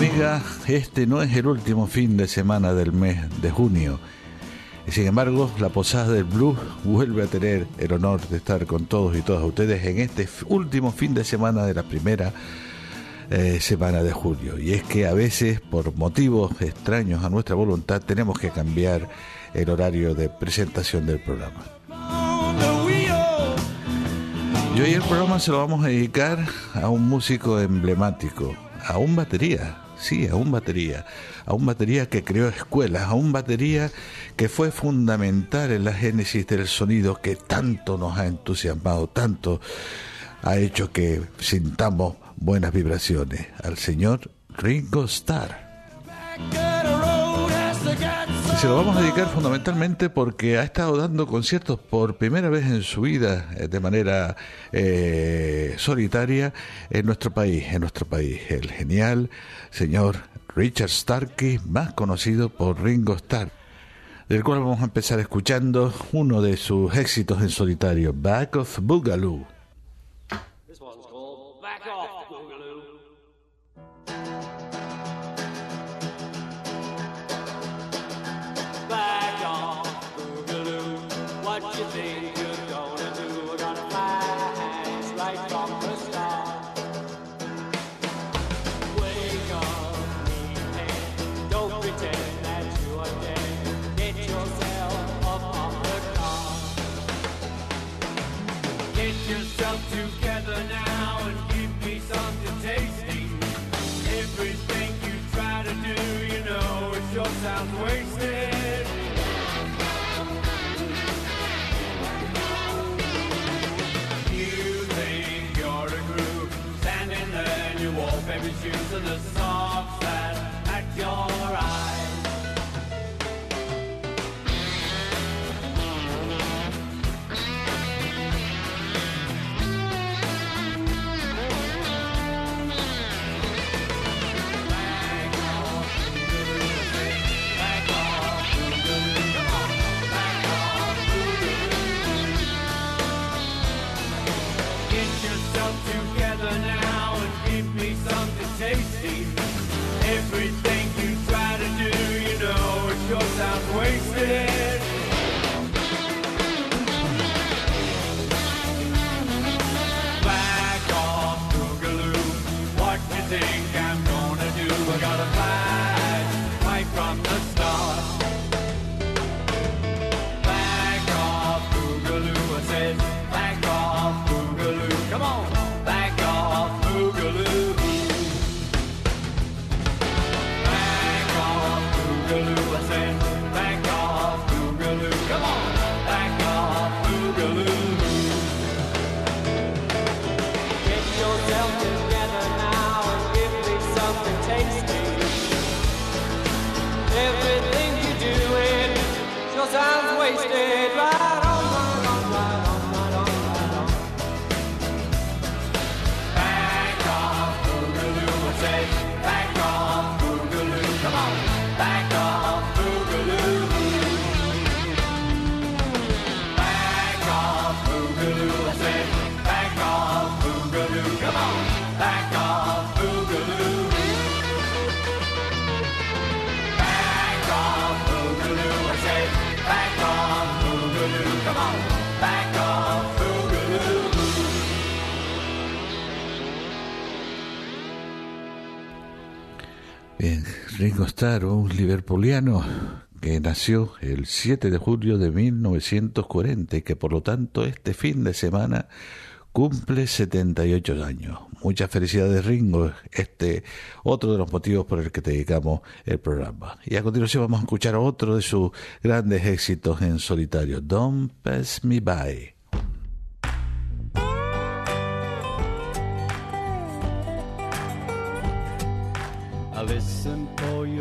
amigas, este no es el último fin de semana del mes de junio. Sin embargo, la Posada del Blues vuelve a tener el honor de estar con todos y todas ustedes en este último fin de semana de la primera eh, semana de julio. Y es que a veces, por motivos extraños a nuestra voluntad, tenemos que cambiar el horario de presentación del programa. Y hoy el programa se lo vamos a dedicar a un músico emblemático, a un batería, sí, a un batería, a un batería que creó escuelas, a un batería que fue fundamental en la génesis del sonido que tanto nos ha entusiasmado, tanto ha hecho que sintamos buenas vibraciones, al señor Ringo Starr. Se lo vamos a dedicar fundamentalmente porque ha estado dando conciertos por primera vez en su vida eh, de manera eh, solitaria en nuestro país, en nuestro país. El genial señor Richard Starkey, más conocido por Ringo Starr, del cual vamos a empezar escuchando uno de sus éxitos en solitario, Back of Boogaloo. you, Dave. fears of this. Starr, un liverpuliano que nació el 7 de julio de 1940 y que por lo tanto este fin de semana cumple 78 años. Muchas felicidades Ringo, este otro de los motivos por el que te dedicamos el programa. Y a continuación vamos a escuchar otro de sus grandes éxitos en solitario, Don't Pass Me By. I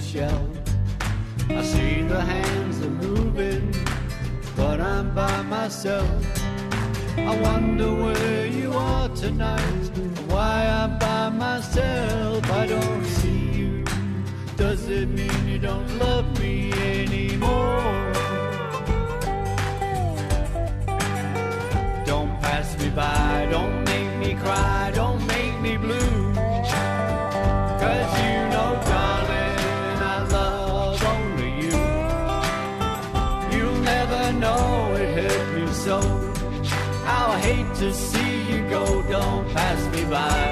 shelf. I see the hands are moving, but I'm by myself. I wonder where you are tonight, why I'm by myself. I don't see you. Does it mean you don't love me anymore? Don't pass me by, don't to see you go, don't pass me by.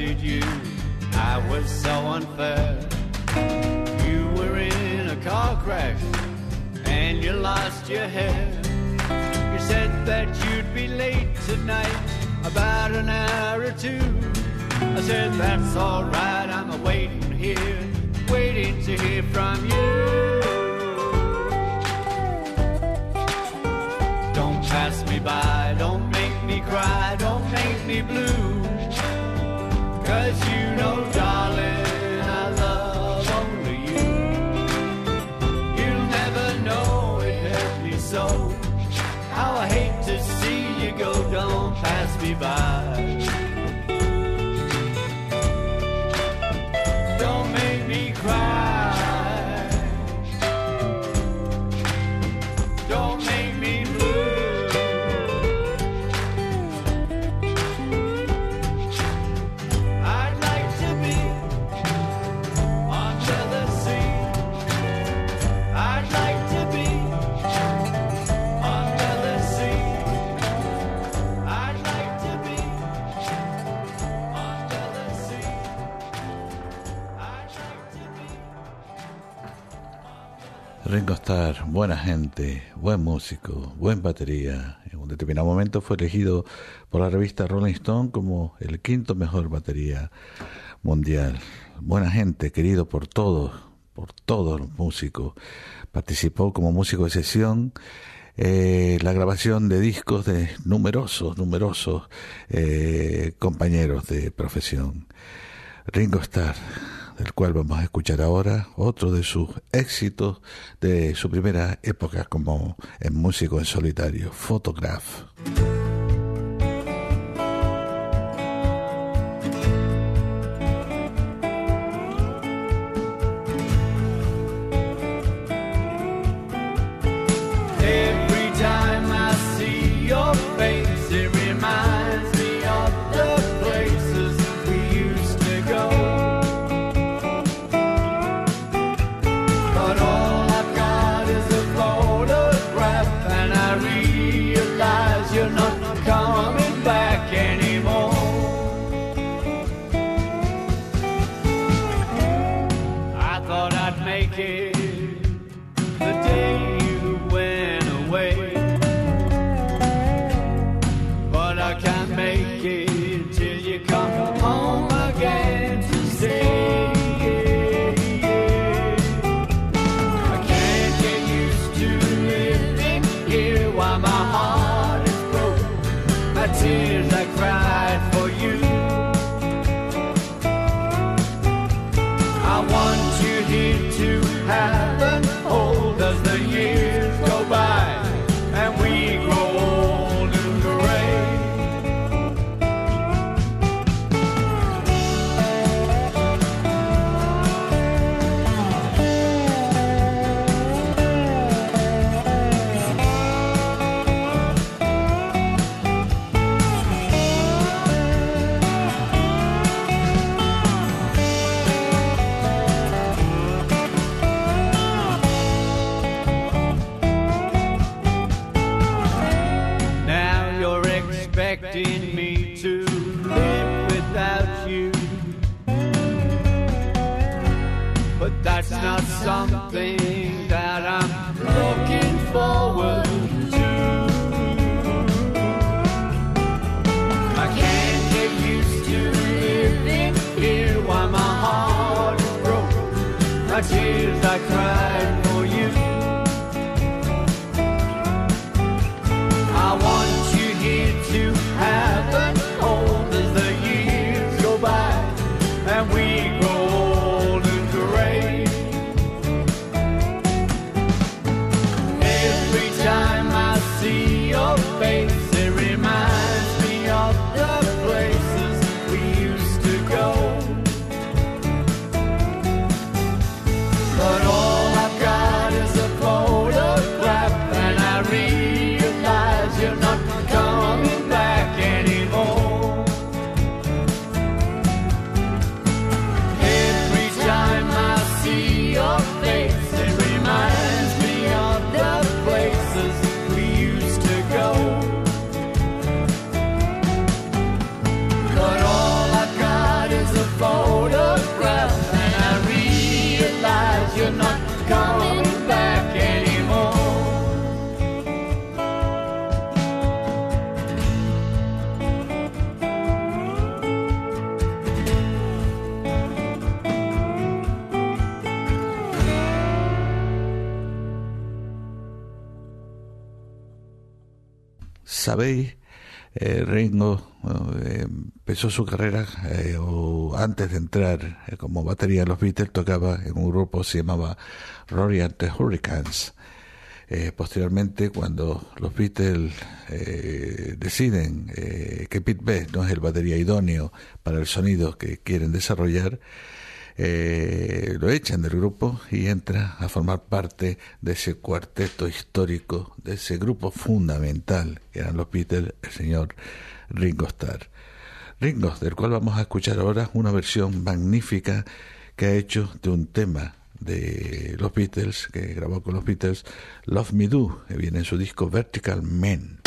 You. I was so unfair. You were in a car crash and you lost your hair. You said that you'd be late tonight, about an hour or two. I said, That's alright, I'm waiting here, waiting to hear from you. Don't pass me by, don't make me cry, don't make me blue. Buena gente, buen músico, buen batería. En un determinado momento fue elegido por la revista Rolling Stone como el quinto mejor batería mundial. Buena gente, querido por todos, por todos los músicos. Participó como músico de sesión eh, la grabación de discos de numerosos, numerosos eh, compañeros de profesión. Ringo Starr, del cual vamos a escuchar ahora otro de sus éxitos de su primera época como músico en solitario, Photograph. Lord. Tears I cried Sabéis, eh, Ringo eh, empezó su carrera eh, o antes de entrar eh, como batería en los Beatles tocaba en un grupo que se llamaba Rory and the Hurricanes. Eh, posteriormente, cuando los Beatles eh, deciden que Pete Best no es el batería idóneo para el sonido que quieren desarrollar, eh, lo echan del grupo y entra a formar parte de ese cuarteto histórico, de ese grupo fundamental que eran los Beatles, el señor Ringo Starr. Ringo, del cual vamos a escuchar ahora una versión magnífica que ha hecho de un tema de los Beatles, que grabó con los Beatles, Love Me Do, que viene en su disco Vertical Men.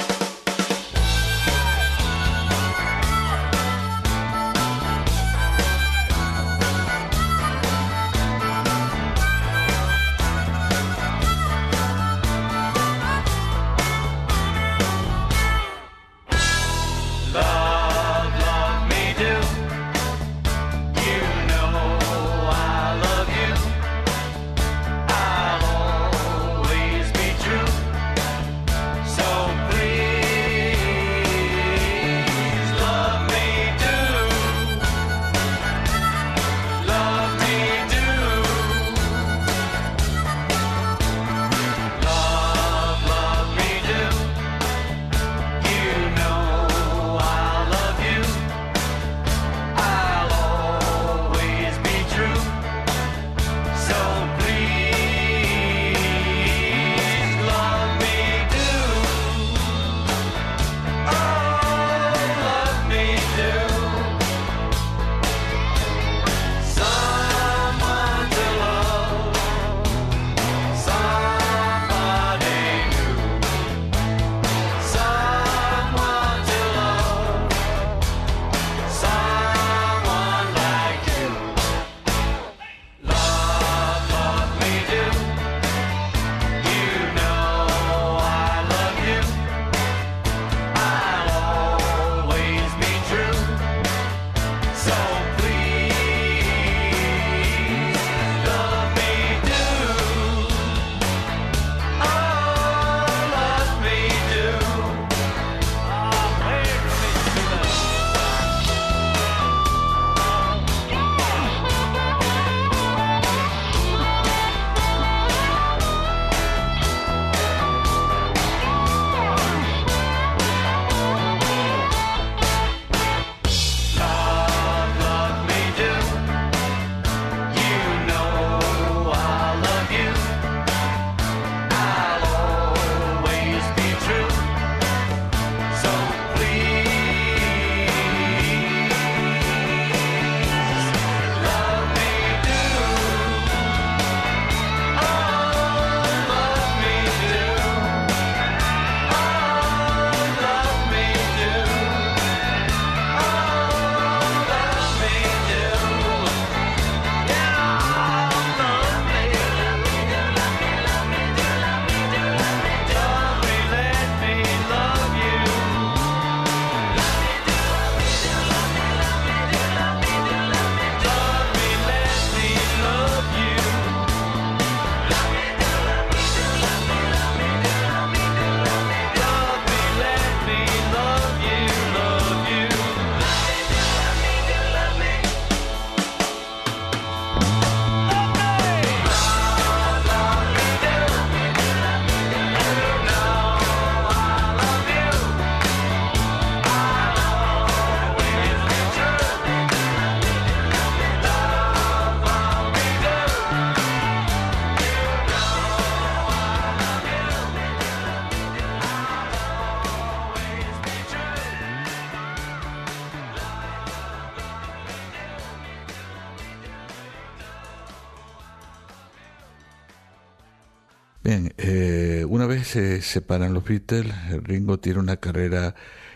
Se separan los Beatles, Ringo tiene una carrera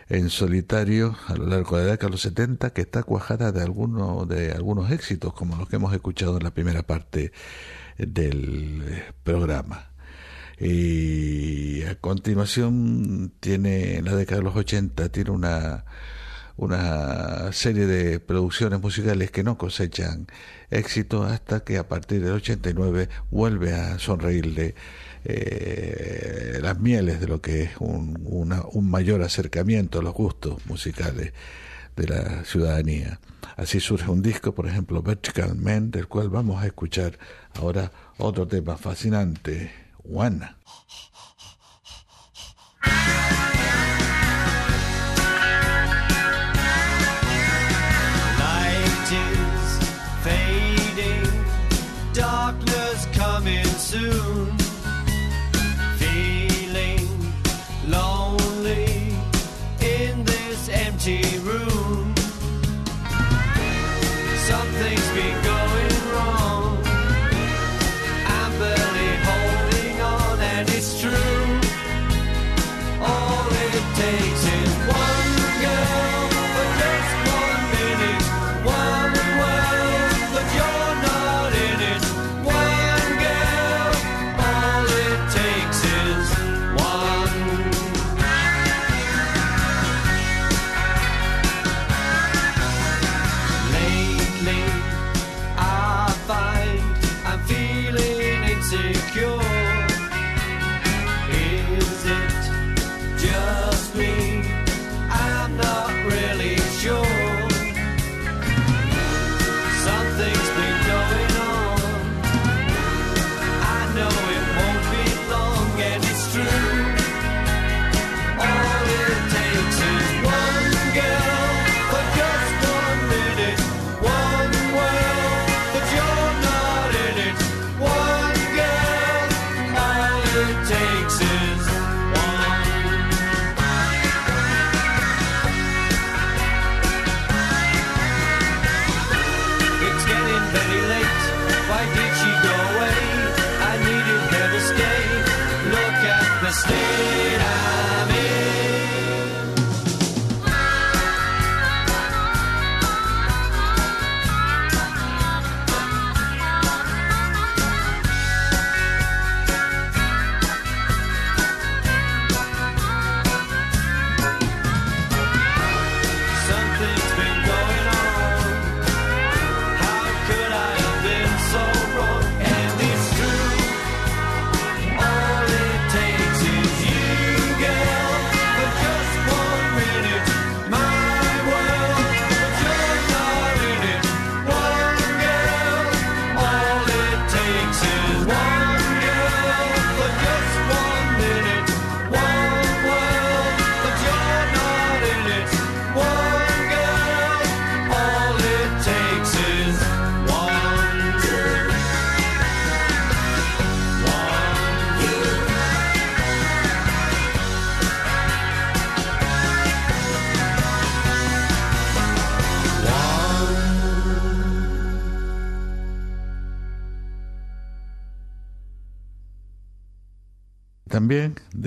en solitario a lo largo de la década de los 70 que está cuajada de, alguno, de algunos éxitos como los que hemos escuchado en la primera parte del programa. Y a continuación tiene en la década de los 80 tiene una una serie de producciones musicales que no cosechan éxito hasta que a partir del 89 vuelve a sonreírle eh, las mieles de lo que es un, un mayor acercamiento a los gustos musicales de la ciudadanía. Así surge un disco, por ejemplo, Vertical Man, del cual vamos a escuchar ahora otro tema fascinante, One. soon.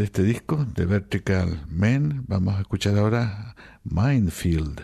De este disco, de Vertical Men, vamos a escuchar ahora Minefield.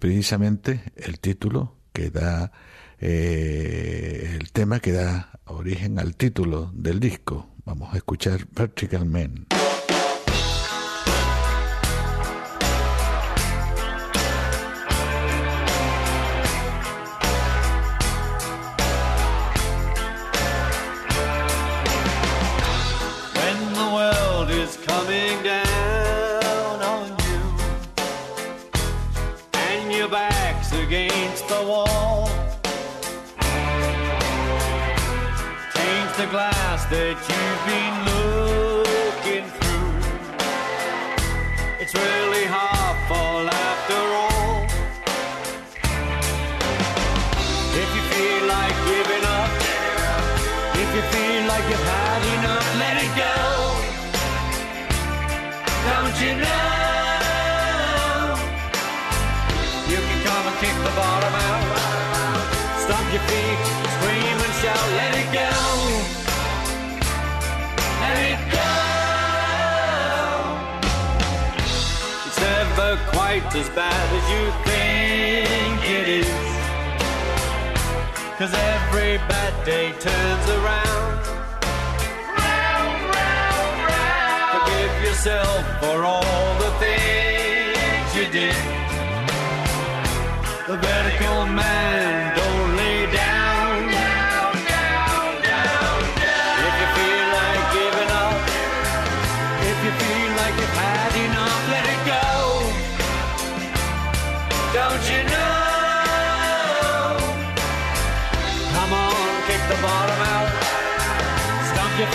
precisamente el título que da eh, el tema que da origen al título del disco. Vamos a escuchar Vertical Men.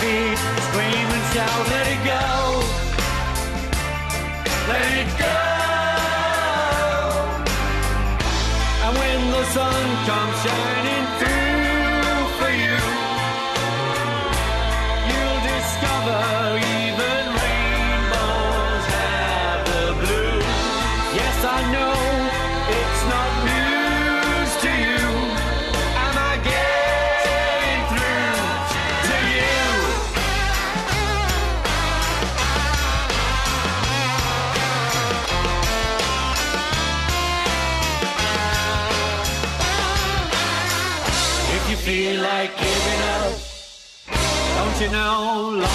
beat, scream and shout, let it go. Let it go. And when the sun comes shining. how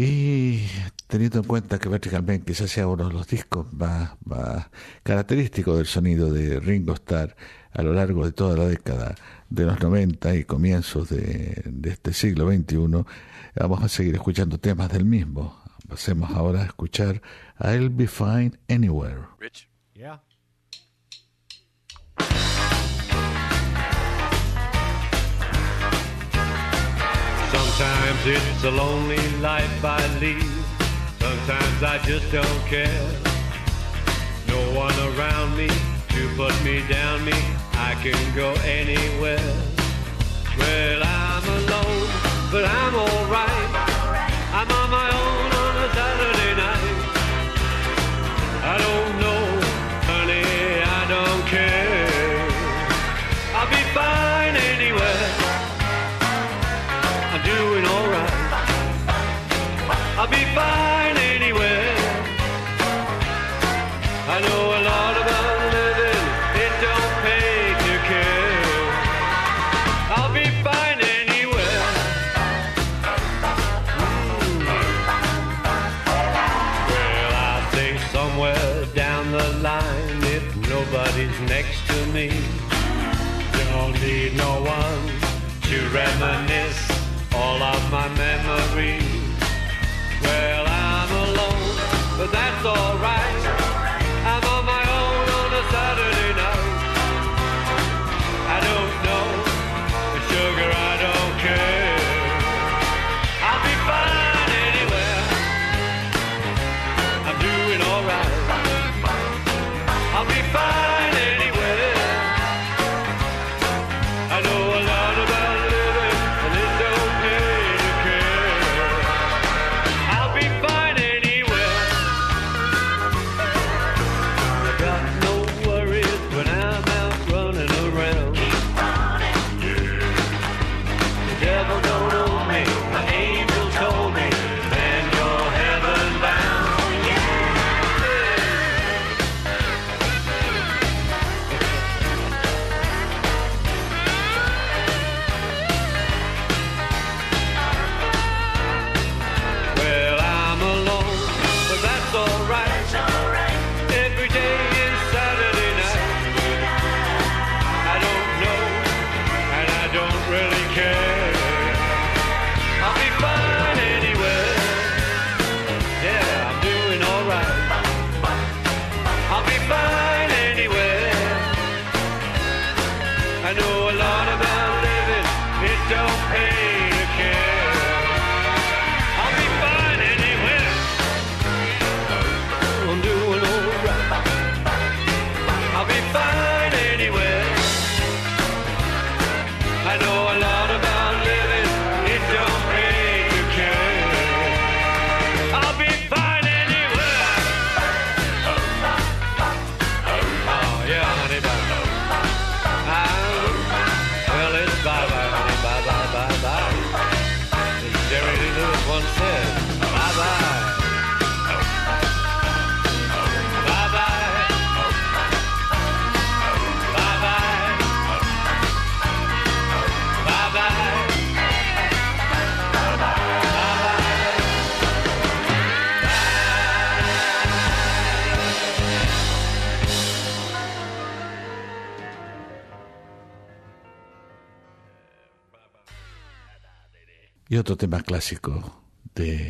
Y teniendo en cuenta que Vertical Man quizás sea uno de los discos más, más característicos del sonido de Ringo Starr a lo largo de toda la década de los 90 y comienzos de, este siglo XXI, vamos a seguir escuchando temas del mismo. Pasemos ahora a escuchar I'll Be Fine Anywhere. Sometimes it's a lonely life I lead. Sometimes I just don't care. No one around me to put me down me. I can go anywhere. Well, I'm alone, but I'm alright. otro tema clásico de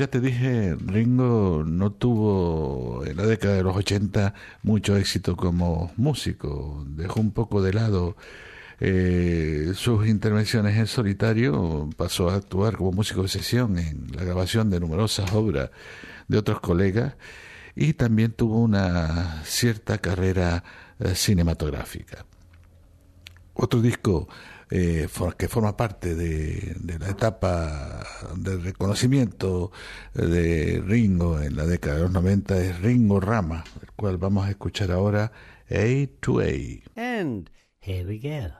ya te dije, Ringo no tuvo en la década de los 80 mucho éxito como músico. Dejó un poco de lado eh, sus intervenciones en solitario, pasó a actuar como músico de sesión en la grabación de numerosas obras de otros colegas y también tuvo una cierta carrera eh, cinematográfica. Otro disco eh, que forma parte de, la etapa de reconocimiento de Ringo en la década de los 90 es Ringo Rama, el cual vamos a escuchar ahora A to A. And here we.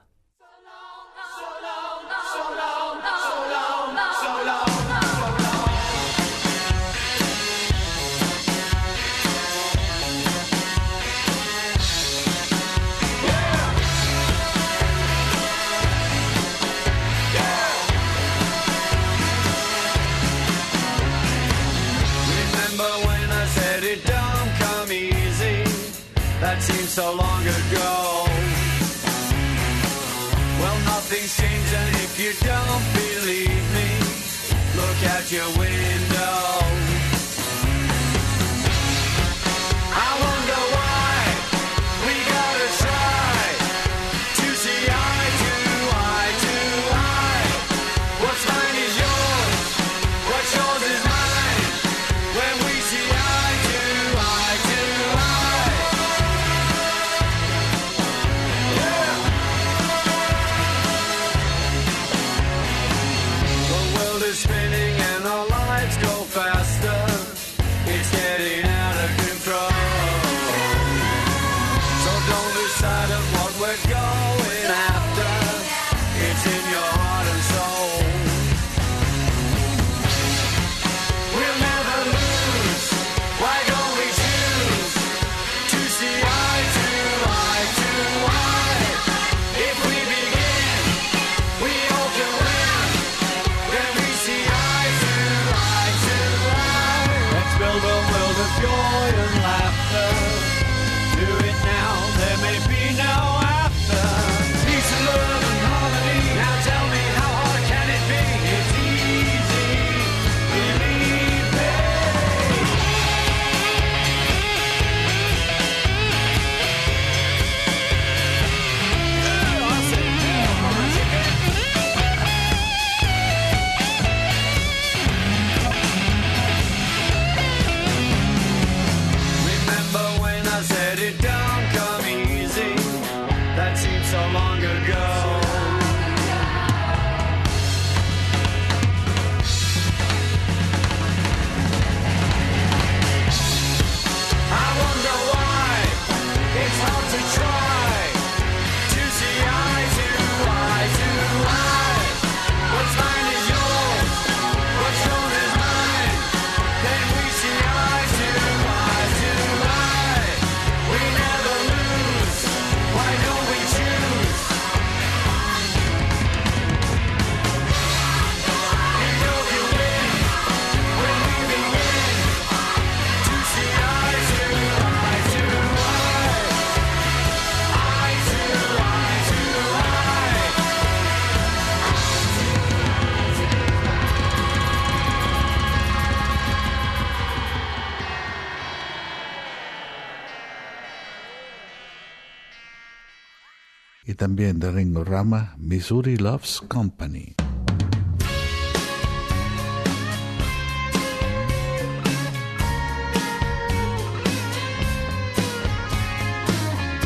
También de Ringo Rama, Missouri Loves Company.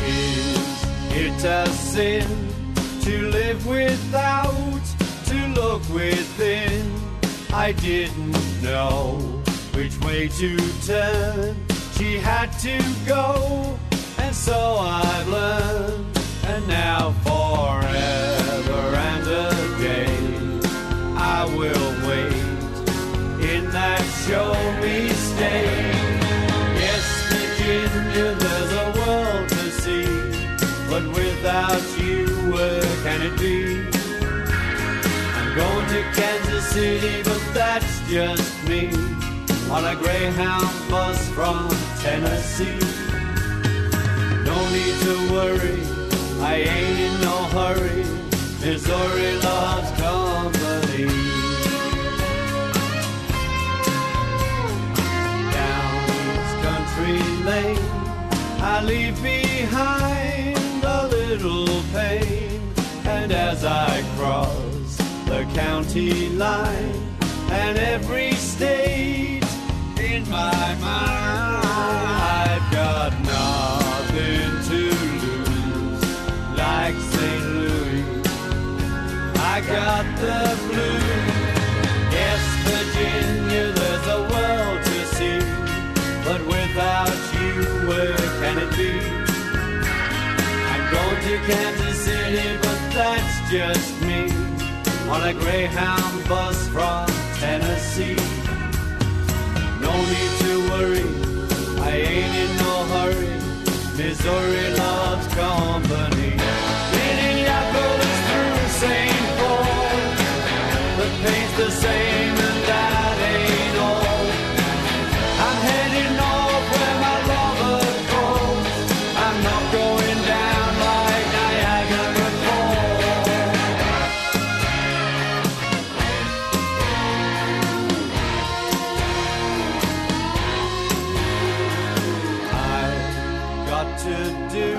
Is it a sin to live without, to look within? I didn't know which way to turn. She had to go, and so I've learned. And now forever and a day, I will wait in that show me state. Yes, Virginia, there's a world to see, but without you, where can it be? I'm going to Kansas City, but that's just me on a Greyhound bus from Tennessee. No need to worry, I ain't in no hurry. Missouri loves company. Down East Country Lane, I leave behind a little pain. And as I cross the county line, and every state in my mind, I've got I got the blues. Yes, Virginia, there's a world to see, but without you, where can it be? I'm going to Kansas City, but that's just me on a Greyhound bus from Tennessee. No need to worry, I ain't in no hurry. Missouri loves company. Minneapolis through St. The same and that ain't all. I'm heading north where my lover calls. I'm not going down like Niagara Falls. I've got to do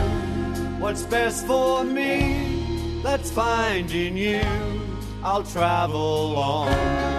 what's best for me. That's finding you. I'll travel on,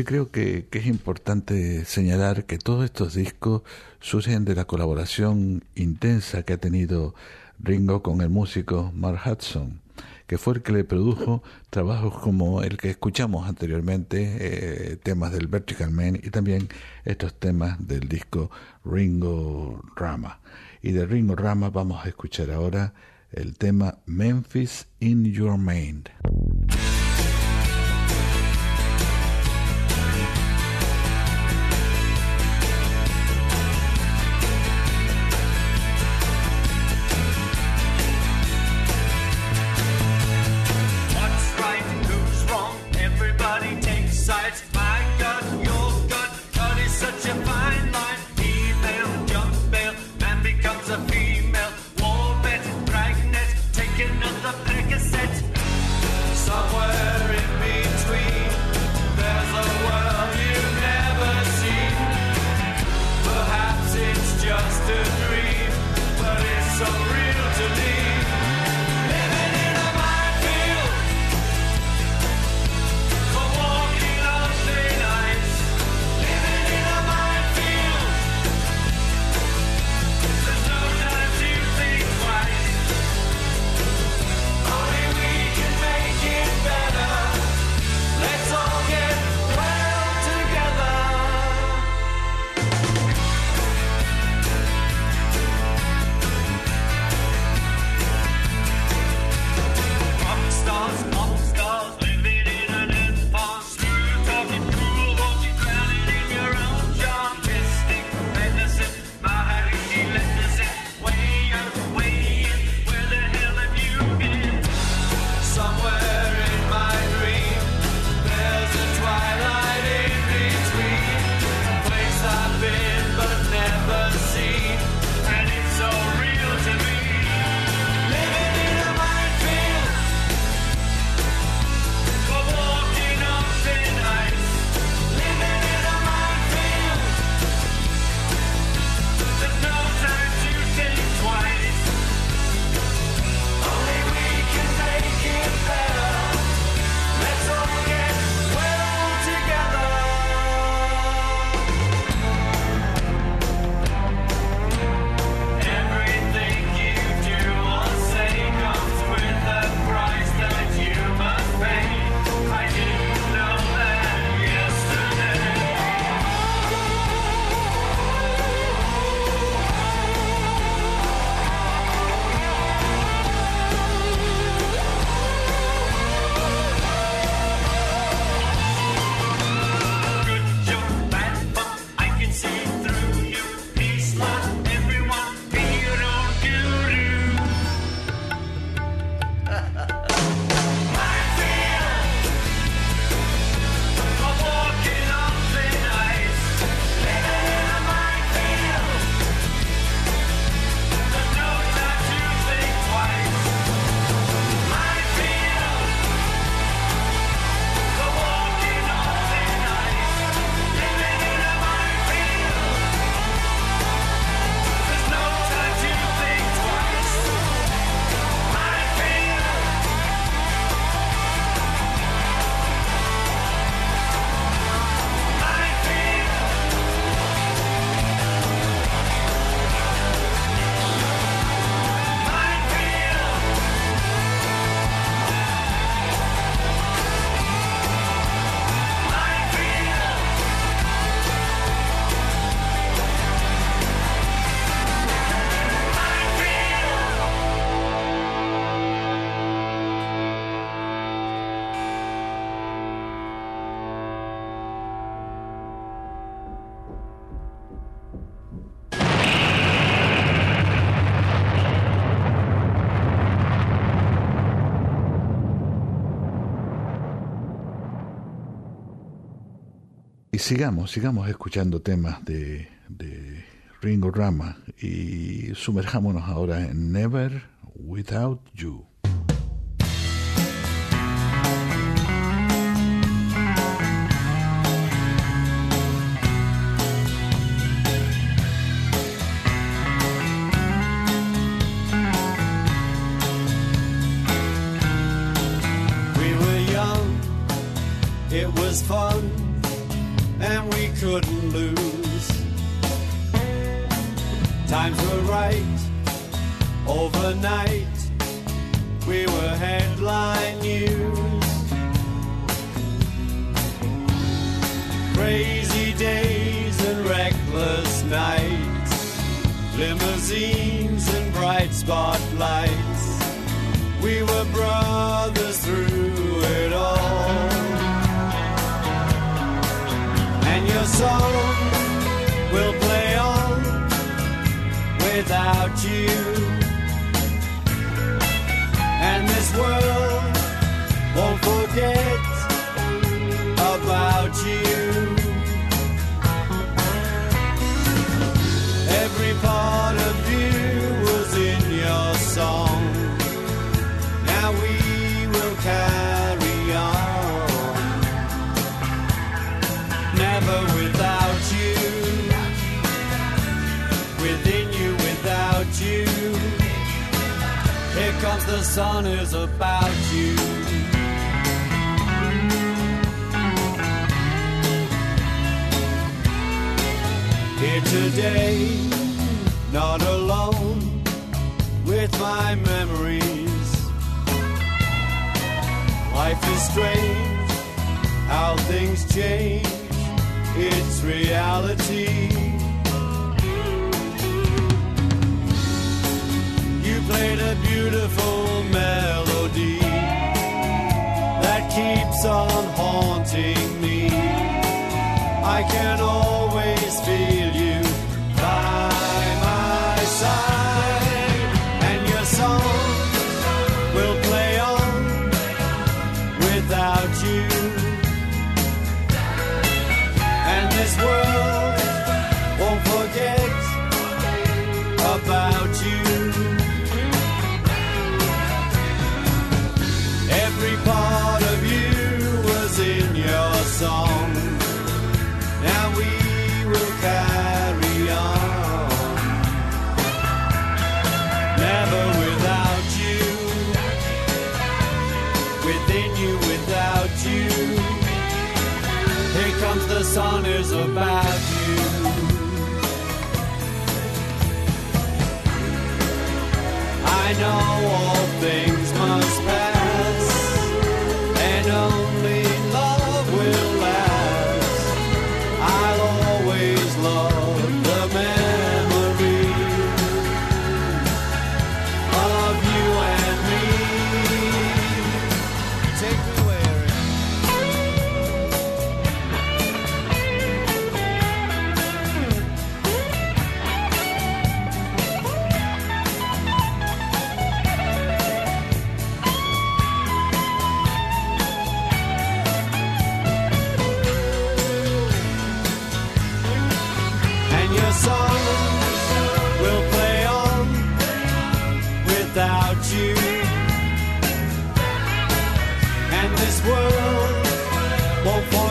Sí creo que, es importante señalar que todos estos discos surgen de la colaboración intensa que ha tenido Ringo con el músico Mark Hudson, que fue el que le produjo trabajos como el que escuchamos anteriormente, eh, temas del Vertical Man y también estos temas del disco Ringo Rama. Y de Ringo Rama vamos a escuchar ahora el tema Memphis in Your Mind. sigamos, sigamos escuchando temas de, de Ringo Rama y sumerjámonos ahora en Never Without You.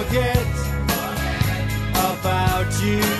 forget about you.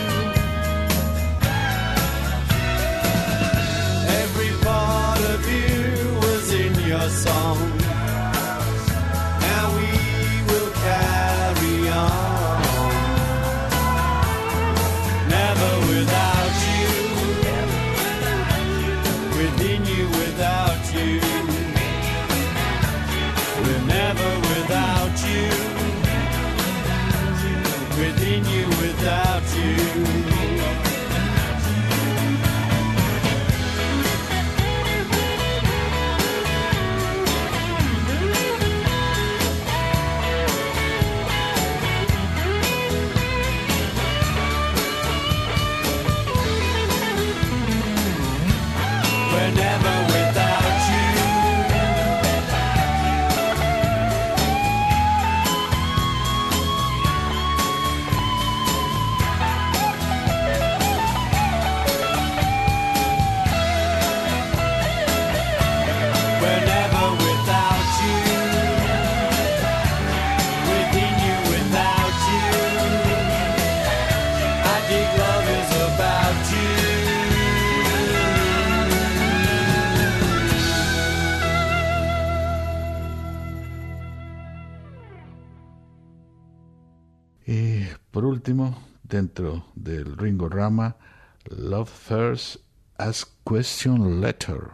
us ask question later.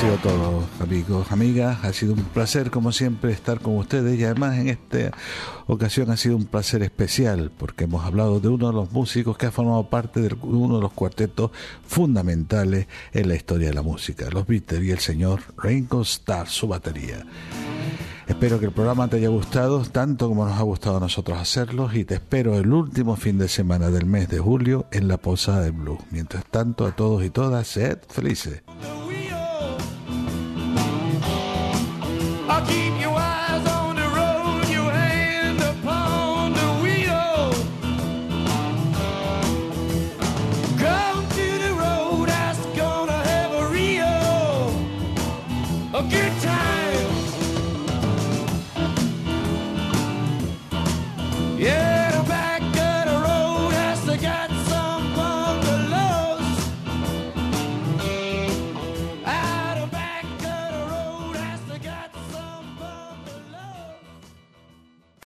Sido todo, amigos, amigas. Ha sido un placer, como siempre, estar con ustedes y además en esta ocasión ha sido un placer especial porque hemos hablado de uno de los músicos que ha formado parte de uno de los cuartetos fundamentales en la historia de la música, los Beatles y el señor Ringo Starr, su batería. Espero que el programa te haya gustado tanto como nos ha gustado a nosotros hacerlo y te espero el último fin de semana del mes de julio en la Posada de Blue. Mientras tanto, a todos y todas, sed felices.